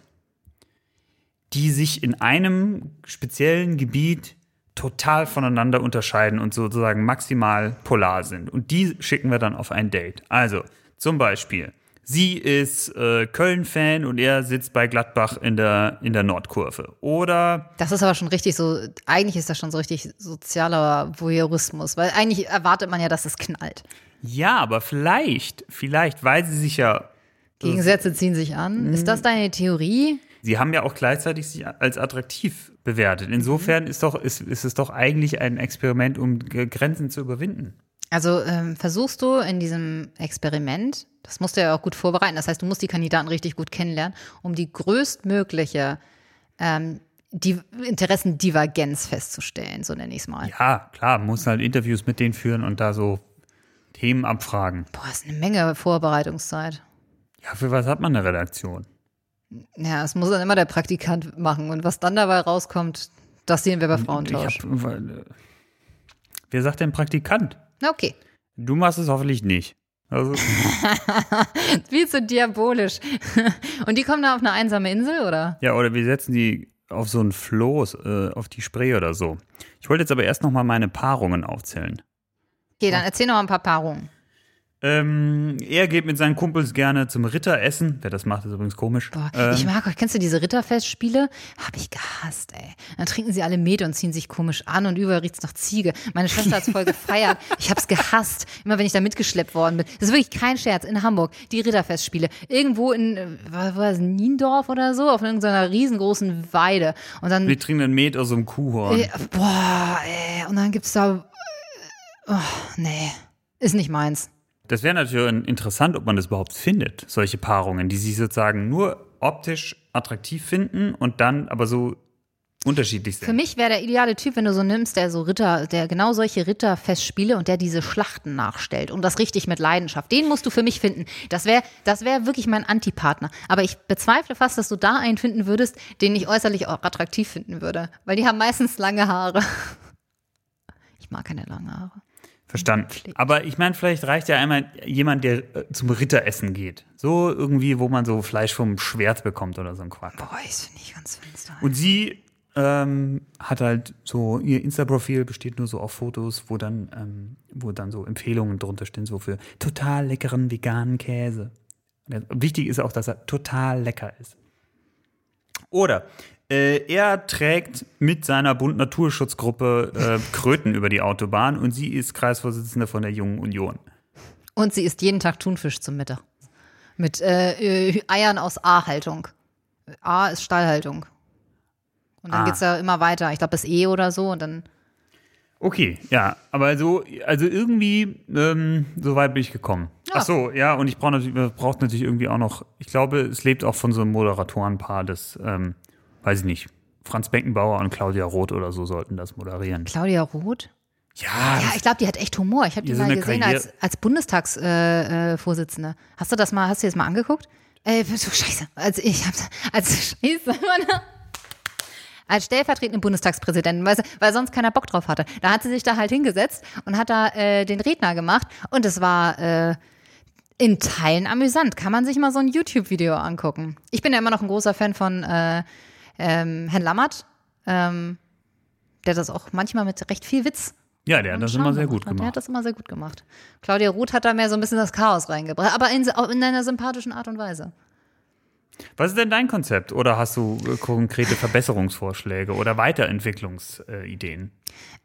die sich in einem speziellen Gebiet total voneinander unterscheiden und sozusagen maximal polar sind. Und die schicken wir dann auf ein Date. Also zum Beispiel, sie ist äh, Köln-Fan und er sitzt bei Gladbach in der, in der Nordkurve. Oder Das ist aber schon richtig so, eigentlich ist das schon so richtig sozialer Voyeurismus, weil eigentlich erwartet man ja, dass es knallt. ja, aber vielleicht, vielleicht, weil sie sich ja Gegensätze ziehen sich an. Ist das deine Theorie? Sie haben ja auch gleichzeitig sich als attraktiv bewertet. Insofern ist, doch, ist, ist es doch eigentlich ein Experiment, um Grenzen zu überwinden. Also ähm, versuchst du in diesem Experiment, das musst du ja auch gut vorbereiten, das heißt, du musst die Kandidaten richtig gut kennenlernen, um die größtmögliche ähm, die Interessendivergenz festzustellen, so nenne ich es mal. Ja, klar, muss halt Interviews mit denen führen und da so Themen abfragen. Boah, ist eine Menge Vorbereitungszeit. Ja, für was hat man eine Redaktion? Ja, das muss dann immer der Praktikant machen. Und was dann dabei rauskommt, das sehen wir bei Frauentausch. Ich hab, weil, äh, wer sagt denn Praktikant? Na, okay. Du machst es hoffentlich nicht. Also, Viel zu diabolisch. Und die kommen da auf eine einsame Insel, oder? ja, oder wir setzen die auf so ein Floß, äh, auf die Spree oder so. Ich wollte jetzt aber erst noch mal meine Paarungen aufzählen. Okay, dann erzähl noch mal ein paar Paarungen. Ähm, er geht mit seinen Kumpels gerne zum Ritter essen. Wer das macht, ist übrigens komisch. Boah, Ähm, ich mag euch, kennst du diese Ritterfestspiele? Hab ich gehasst, ey. Dann trinken sie alle Met und ziehen sich komisch an und überall riecht's nach Ziege. Meine Schwester hat's voll gefeiert. Ich hab's gehasst, immer wenn ich da mitgeschleppt worden bin. Das ist wirklich kein Scherz, in Hamburg, die Ritterfestspiele. Irgendwo in, äh, was war das, Niendorf oder so, auf irgendeiner riesengroßen Weide. Und dann, wir trinken dann Met aus so einem Kuhhorn. äh, boah, ey, und dann gibt's da, oh, nee, ist nicht meins. Das wäre natürlich interessant, ob man das überhaupt findet, solche Paarungen, die sich sozusagen nur optisch attraktiv finden und dann aber so unterschiedlich sind. Für mich wäre der ideale Typ, wenn du so nimmst, der so Ritter, der genau solche Ritterfestspiele und der diese Schlachten nachstellt und das richtig mit Leidenschaft. Den musst du für mich finden. Das wäre, das wäre wirklich mein Antipartner. Aber ich bezweifle fast, dass du da einen finden würdest, den ich äußerlich auch attraktiv finden würde, weil die haben meistens lange Haare. Ich mag keine langen Haare. Verstanden. Aber ich meine, vielleicht reicht ja einmal jemand, der äh, zum Ritteressen geht. So irgendwie, wo man so Fleisch vom Schwert bekommt oder so ein Quark. Boah, das finde ich ganz finster. Und sie ähm, hat halt so, ihr Insta-Profil besteht nur so auf Fotos, wo dann, ähm, wo dann so Empfehlungen drunter stehen, so für total leckeren veganen Käse. Wichtig ist auch, dass er total lecker ist. Oder er trägt mit seiner Bund Naturschutzgruppe äh, Kröten über die Autobahn und sie ist Kreisvorsitzende von der Jungen Union. Und sie isst jeden Tag Thunfisch zum Mittag. Mit äh, äh, Eiern aus A-Haltung. A ist Stallhaltung. Und dann Ah. geht's ja immer weiter. Ich glaube, bis E oder so. Und dann. Okay, ja, aber so, also irgendwie, ähm, so weit bin ich gekommen. Ja. Ach so, ja, und ich brauche natürlich, braucht natürlich irgendwie auch noch, ich glaube, es lebt auch von so einem Moderatorenpaar, das, ähm, weiß ich nicht, Franz Beckenbauer und Claudia Roth oder so sollten das moderieren. Claudia Roth? Ja, Ja, ich glaube, die hat echt Humor. Ich habe die mal gesehen Karriere- als, als Bundestagsvorsitzende. Äh, Vorsitzende. hast du das mal, hast du das mal angeguckt? Äh, so scheiße. Also ich hab's, als scheiße. Als stellvertretende Bundestagspräsidentin, weil, weil sonst keiner Bock drauf hatte. Da hat sie sich da halt hingesetzt und hat da äh, den Redner gemacht und es war äh, in Teilen amüsant. Kann man sich mal so ein YouTube-Video angucken. Ich bin ja immer noch ein großer Fan von äh, ähm, Herrn Lammert, ähm, der das auch manchmal mit recht viel Witz ja, der hat das immer sehr gut hat. Der hat gemacht. das immer sehr gut gemacht. Claudia Ruth hat da mehr so ein bisschen das Chaos reingebracht, aber in, auch in einer sympathischen Art und Weise. Was ist denn dein Konzept? Oder hast du äh, konkrete Verbesserungsvorschläge oder Weiterentwicklungsideen?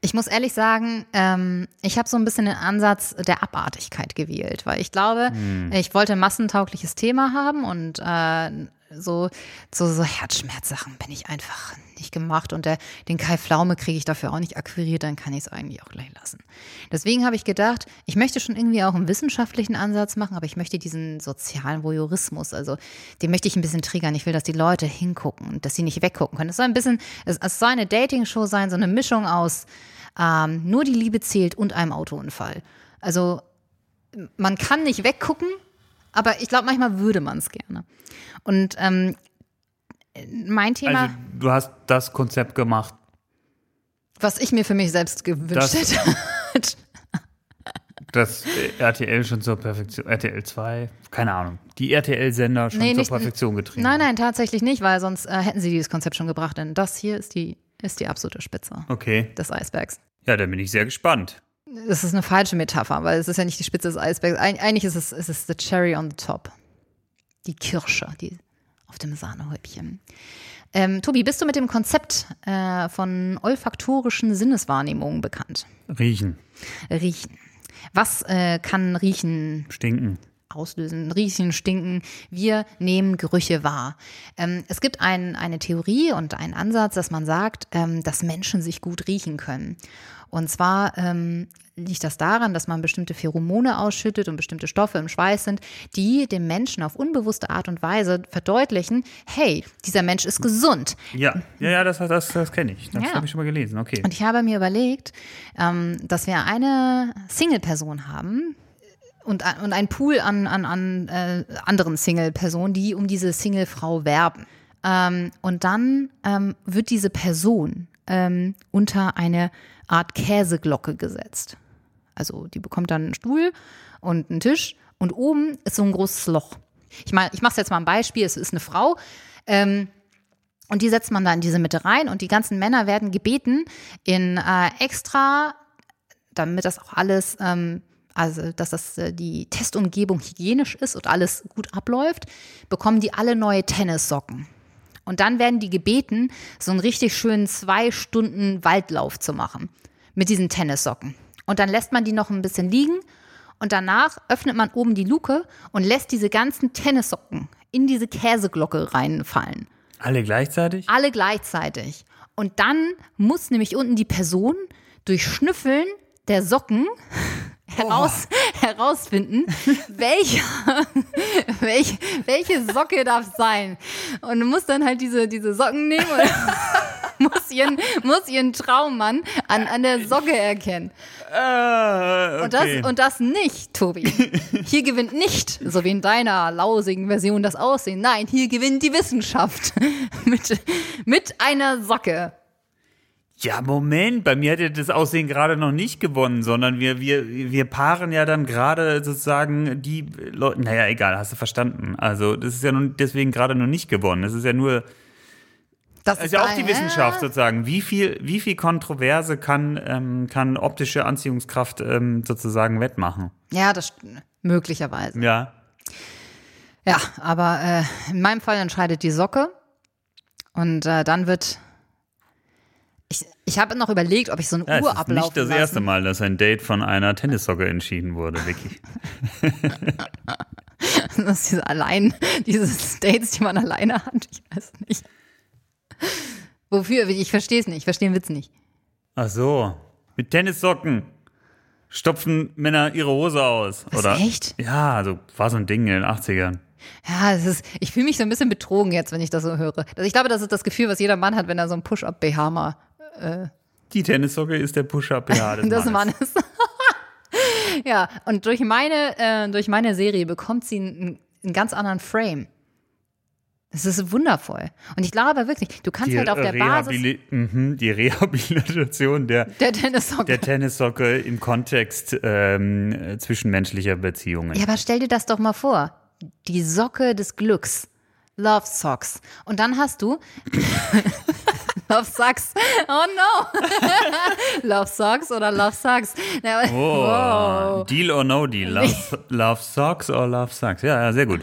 Ich muss ehrlich sagen, ähm, ich habe so ein bisschen den Ansatz der Abartigkeit gewählt, weil ich glaube, ich wollte ein massentaugliches Thema haben und äh, so, so, so Herzschmerzsachen bin ich einfach nicht gemacht und der, den Kai Pflaume kriege ich dafür auch nicht akquiriert, dann kann ich es eigentlich auch gleich lassen. Deswegen habe ich gedacht, ich möchte schon irgendwie auch einen wissenschaftlichen Ansatz machen, aber ich möchte diesen sozialen Voyeurismus, also den möchte ich ein bisschen triggern. Ich will, dass die Leute hingucken und dass sie nicht weggucken können. Es soll ein bisschen, es, es soll eine Dating-Show sein, so eine Mischung aus ähm, nur die Liebe zählt und einem Autounfall. Also man kann nicht weggucken, aber ich glaube, manchmal würde man es gerne. Und ähm, mein Thema. Also, du hast das Konzept gemacht, Was ich mir für mich selbst gewünscht Das- hätte. Das äh, RTL schon zur Perfektion, RTL 2, keine Ahnung. Die RTL-Sender schon Nee, zur nicht- Perfektion getrieben. Nein, nein, tatsächlich nicht, weil sonst äh, hätten sie dieses Konzept schon gebracht, denn das hier ist die, ist die absolute Spitze Okay. des Eisbergs. Ja, dann bin ich sehr gespannt. Das ist eine falsche Metapher, weil es ist ja nicht die Spitze des Eisbergs. Eig eigentlich ist es, es ist the cherry on the top. Die Kirsche, die auf dem Sahnehäubchen. Ähm, Tobi, bist du mit dem Konzept äh, von olfaktorischen Sinneswahrnehmungen bekannt? Riechen, Riechen. Was äh, kann Riechen stinken. auslösen, riechen, stinken. Wir nehmen Gerüche wahr. Ähm, es gibt ein, eine Theorie und einen Ansatz, dass man sagt, ähm, dass Menschen sich gut riechen können. Und zwar ähm, liegt das daran, dass man bestimmte Pheromone ausschüttet und bestimmte Stoffe im Schweiß sind, die dem Menschen auf unbewusste Art und Weise verdeutlichen, hey, dieser Mensch ist gesund. Ja, ja, ja, das, das, das kenne ich. Das Ja. habe ich schon mal gelesen. Okay. Und ich habe mir überlegt, ähm, dass wir eine Single-Person haben und, ein- und einen Pool an, an, an äh, anderen Single-Personen, die um diese Single-Frau werben. Ähm, und dann ähm, wird diese Person ähm, unter eine Art Käseglocke gesetzt. Also die bekommt dann einen Stuhl und einen Tisch und oben ist so ein großes Loch. Ich meine, ich mache jetzt mal ein Beispiel. Es ist eine Frau. Ähm, und die setzt man da in diese Mitte rein und die ganzen Männer werden gebeten, in äh, extra, damit das auch alles, ähm, also dass das äh, die Testumgebung hygienisch ist und alles gut abläuft, bekommen die alle neue Tennissocken. Und dann werden die gebeten, so einen richtig schönen zwei Stunden Waldlauf zu machen mit diesen Tennissocken. Und dann lässt man die noch ein bisschen liegen und danach öffnet man oben die Luke und lässt diese ganzen Tennissocken in diese Käseglocke reinfallen. Alle gleichzeitig? Alle gleichzeitig. Und dann muss nämlich unten die Person durch Schnüffeln der Socken heraus, herausfinden, welche, welche, welche Socke darf sein. Und du musst dann halt diese, diese Socken nehmen und muss ihren, muss ihren Traummann an, an der Socke erkennen. Äh, Und, okay. das, und das nicht, Tobi. Hier gewinnt nicht, so wie in deiner lausigen Version, das Aussehen. Nein, hier gewinnt die Wissenschaft mit, mit einer Socke. Ja, Moment, bei mir hat ja das Aussehen gerade noch nicht gewonnen, sondern wir, wir, wir paaren ja dann gerade sozusagen die Leute. Naja, egal, hast du verstanden. Also, das ist ja nun deswegen gerade noch nicht gewonnen. Das ist ja nur, Das ist ja auch die ein- Wissenschaft sozusagen. Wie viel, wie viel Kontroverse kann, ähm, kann optische Anziehungskraft ähm, sozusagen wettmachen? Ja, das möglicherweise. Ja. Ja, aber äh, in meinem Fall entscheidet die Socke. Und äh, dann wird. Ich, ich habe noch überlegt, ob ich so eine ja Uhr ist ablaufen nicht das lassen. erste Mal, dass ein Date von einer Tennissocke entschieden wurde, Vicky. Das ist diese allein, diese States, die man alleine hat. Ich weiß nicht. Wofür? Ich verstehe es nicht. Ich verstehe den Witz nicht. Ach so. Mit Tennissocken stopfen Männer ihre Hose aus. Was, oder? echt? Ja, also war so ein Ding in den 80ern. Ja, es ist, ich fühle mich so ein bisschen betrogen jetzt, wenn ich das so höre. Also ich glaube, das ist das Gefühl, was jeder Mann hat, wenn er so ein Push-Up-BH mal Die Tennissocke ist der Push-Up ja, des das Mannes. Mann ist. ja, und durch meine, äh, durch meine Serie bekommt sie einen, einen ganz anderen Frame. Es ist wundervoll. Und ich glaube wirklich, du kannst Die, halt auf der Basis Rehabili mhm, die Rehabilitation der, der Tennissocke. der Tennissocke im Kontext ähm, zwischenmenschlicher Beziehungen. Ja, aber stell dir das doch mal vor. Die Socke des Glücks. Love Socks. Und dann hast du Love Socks. Oh no. Love Socks oder Love. Ja, aber- Oh, wow. Deal or no deal? Love, love Socks or Love Sucks? Ja, ja, sehr gut.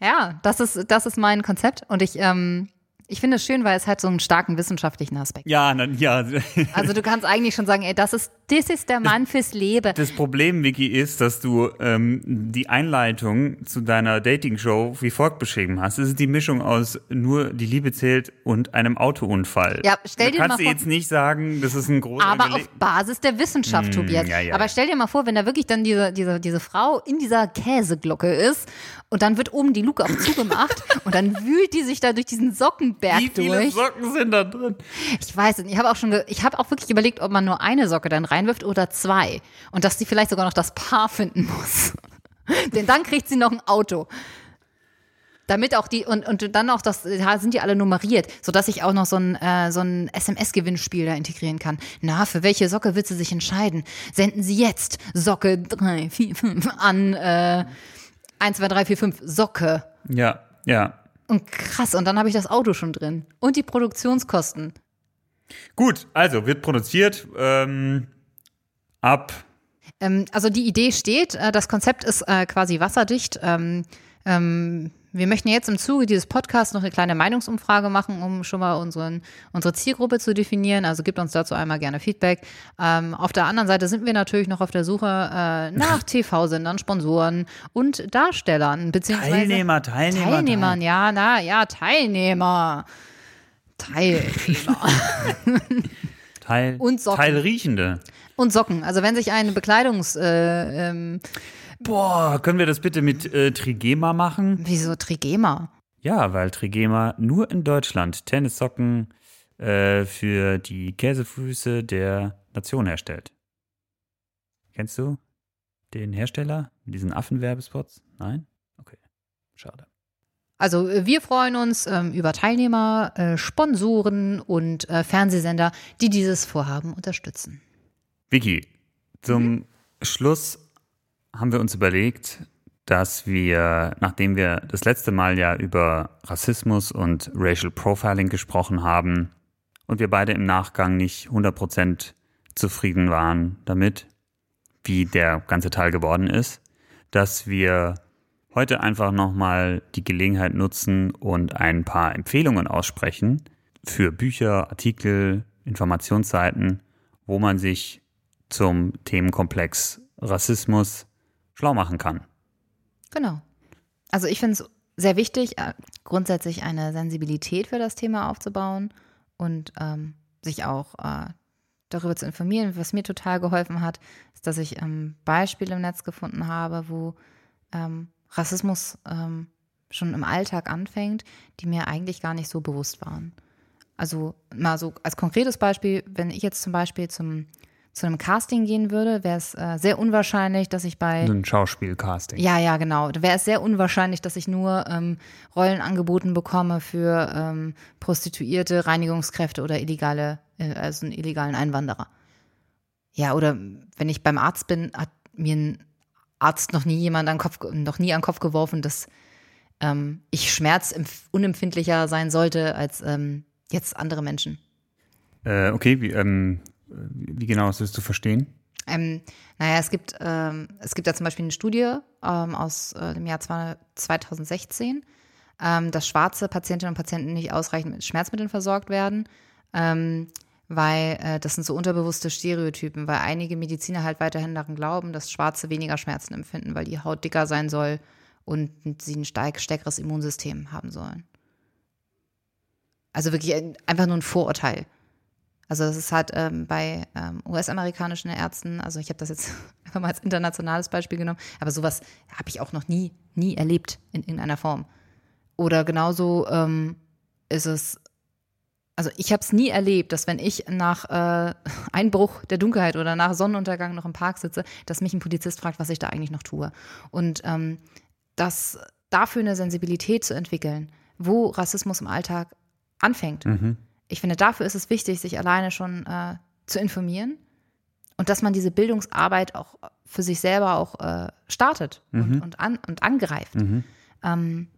Ja, das ist, das ist mein Konzept. Und ich, ähm, ich finde es schön, weil es hat so einen starken wissenschaftlichen Aspekt. Ja, dann, ja. Also du kannst eigentlich schon sagen, ey, das ist, das ist der Mann fürs Leben. Das Problem, Vicky, ist, dass du ähm, die Einleitung zu deiner Dating-Show wie folgt beschrieben hast. Es ist die Mischung aus nur die Liebe zählt und einem Autounfall. Ja, stell du dir mal kannst dir vor- jetzt nicht sagen, das ist ein großer Aber Gele- auf Basis der Wissenschaft, Tobias. Mm, ja, ja, Aber stell dir mal vor, wenn da wirklich dann diese, diese, diese Frau in dieser Käseglocke ist und dann wird oben die Luke auch zugemacht und dann wühlt die sich da durch diesen Sockenberg Wie viele durch. Socken sind da drin? Ich weiß nicht. Ich habe auch schon, ich habe auch wirklich überlegt, ob man nur eine Socke dann reinwirft oder zwei. Und dass sie vielleicht sogar noch das Paar finden muss. Denn dann kriegt sie noch ein Auto. Damit auch die, und, und dann auch das, da sind die alle nummeriert, sodass ich auch noch so ein, äh, so ein SMS-Gewinnspiel da integrieren kann. Na, für welche Socke wird sie sich entscheiden? Senden Sie jetzt Socke 3, 4, 5 an äh, 1, 2, 3, 4, 5 Socke. Ja, ja. Und krass, und dann habe ich das Auto schon drin. Und die Produktionskosten. Gut, also wird produziert ähm, ab. Ähm, also die Idee steht, äh, das Konzept ist äh, quasi wasserdicht. Ähm, ähm, wir möchten jetzt im Zuge dieses Podcasts noch eine kleine Meinungsumfrage machen, um schon mal unseren, unsere Zielgruppe zu definieren. Also gibt uns dazu einmal gerne Feedback. Ähm, auf der anderen Seite sind wir natürlich noch auf der Suche äh, nach TV-Sendern, Sponsoren und Darstellern, beziehungsweise Teilnehmer, Teilnehmer. Teilnehmern, ja, na, ja, Teilnehmer. Teilnehmer. Teil, Und Socken. Teilriechende. und Socken. Also wenn sich eine Bekleidungs, äh, ähm, Boah, können wir das bitte mit äh, Trigema machen? wieso Trigema? Ja, weil Trigema nur in Deutschland Tennissocken äh, für die Käsefüße der Nation herstellt. Kennst du den Hersteller mit diesen Affenwerbespots? Nein? Okay, schade. Also äh, wir freuen uns ähm, über Teilnehmer, äh, Sponsoren und äh, Fernsehsender, die dieses Vorhaben unterstützen. Vicky, zum Schluss haben wir uns überlegt, dass wir, nachdem wir das letzte Mal ja über Rassismus und Racial Profiling gesprochen haben und wir beide im Nachgang nicht 100% zufrieden waren damit, wie der ganze Teil geworden ist, dass wir heute einfach nochmal die Gelegenheit nutzen und ein paar Empfehlungen aussprechen für Bücher, Artikel, Informationsseiten, wo man sich zum Themenkomplex Rassismus schlau machen kann. Genau. Also ich finde es sehr wichtig, äh, grundsätzlich eine Sensibilität für das Thema aufzubauen und ähm, sich auch äh, darüber zu informieren. Was mir total geholfen hat, ist, dass ich ähm, Beispiele im Netz gefunden habe, wo ähm, Rassismus ähm, schon im Alltag anfängt, die mir eigentlich gar nicht so bewusst waren. Also mal so als konkretes Beispiel, wenn ich jetzt zum Beispiel zum, zu einem Casting gehen würde, wäre es äh, sehr unwahrscheinlich, dass ich bei So ein Schauspielcasting. ja, ja, genau. Da wäre es sehr unwahrscheinlich, dass ich nur ähm, Rollen angeboten bekomme für ähm, Prostituierte, Reinigungskräfte oder illegale, äh, also einen illegalen Einwanderer. Ja, oder wenn ich beim Arzt bin, hat mir ein Arzt noch nie jemand an den Kopf, noch nie an den Kopf geworfen, dass ähm, ich schmerzunempfindlicher sein sollte als ähm, jetzt andere Menschen. Äh, okay, wie, ähm, wie genau ist das zu verstehen? Ähm, naja, es gibt, ähm, es gibt da zum Beispiel eine Studie ähm, aus äh, dem Jahr zwei- 2016, ähm, dass schwarze Patientinnen und Patienten nicht ausreichend mit Schmerzmitteln versorgt werden, ähm, weil äh, das sind so unterbewusste Stereotypen, weil einige Mediziner halt weiterhin daran glauben, dass Schwarze weniger Schmerzen empfinden, weil die Haut dicker sein soll und sie ein stark, stärkeres Immunsystem haben sollen. Also wirklich ein, einfach nur ein Vorurteil. Also das ist halt ähm, bei ähm, US-amerikanischen Ärzten, also ich habe das jetzt einfach mal als internationales Beispiel genommen, aber sowas habe ich auch noch nie, nie erlebt in irgendeiner Form. Oder genauso ähm, ist es, also ich habe es nie erlebt, dass wenn ich nach äh, Einbruch der Dunkelheit oder nach Sonnenuntergang noch im Park sitze, dass mich ein Polizist fragt, was ich da eigentlich noch tue. Und ähm, das dafür eine Sensibilität zu entwickeln, wo Rassismus im Alltag anfängt. Ich finde, dafür ist es wichtig, sich alleine schon äh, zu informieren und dass man diese Bildungsarbeit auch für sich selber auch äh, startet und, und, an, und angreift. Ähm,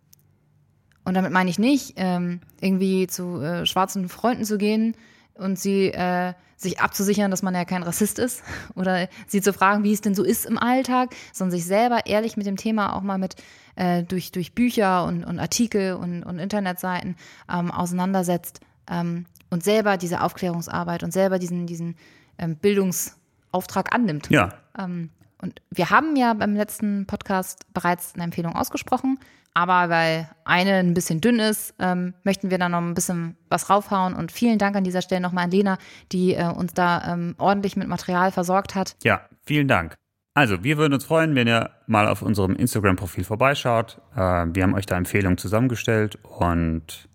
und damit meine ich nicht, ähm, irgendwie zu äh, schwarzen Freunden zu gehen und sie äh, sich abzusichern, dass man ja kein Rassist ist oder sie zu fragen, wie es denn so ist im Alltag, sondern sich selber ehrlich mit dem Thema auch mal mit äh, durch, durch Bücher und, und Artikel und, und Internetseiten ähm, auseinandersetzt ähm, und selber diese Aufklärungsarbeit und selber diesen, diesen ähm, Bildungsauftrag annimmt. Ja, Ähm, und wir haben ja beim letzten Podcast bereits eine Empfehlung ausgesprochen, aber weil eine ein bisschen dünn ist, ähm, möchten wir da noch ein bisschen was raufhauen. Und vielen Dank an dieser Stelle nochmal an Lena, die äh, uns da ähm, ordentlich mit Material versorgt hat. ja, vielen Dank. Also, wir würden uns freuen, wenn ihr mal auf unserem Instagram-Profil vorbeischaut. Äh, wir haben euch da Empfehlungen zusammengestellt und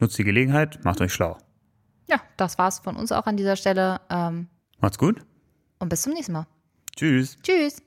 nutzt die Gelegenheit, macht euch schlau. Ja, das war's von uns auch an dieser Stelle. Ähm, Macht's gut. und bis zum nächsten Mal. Tschüss. Tschüss.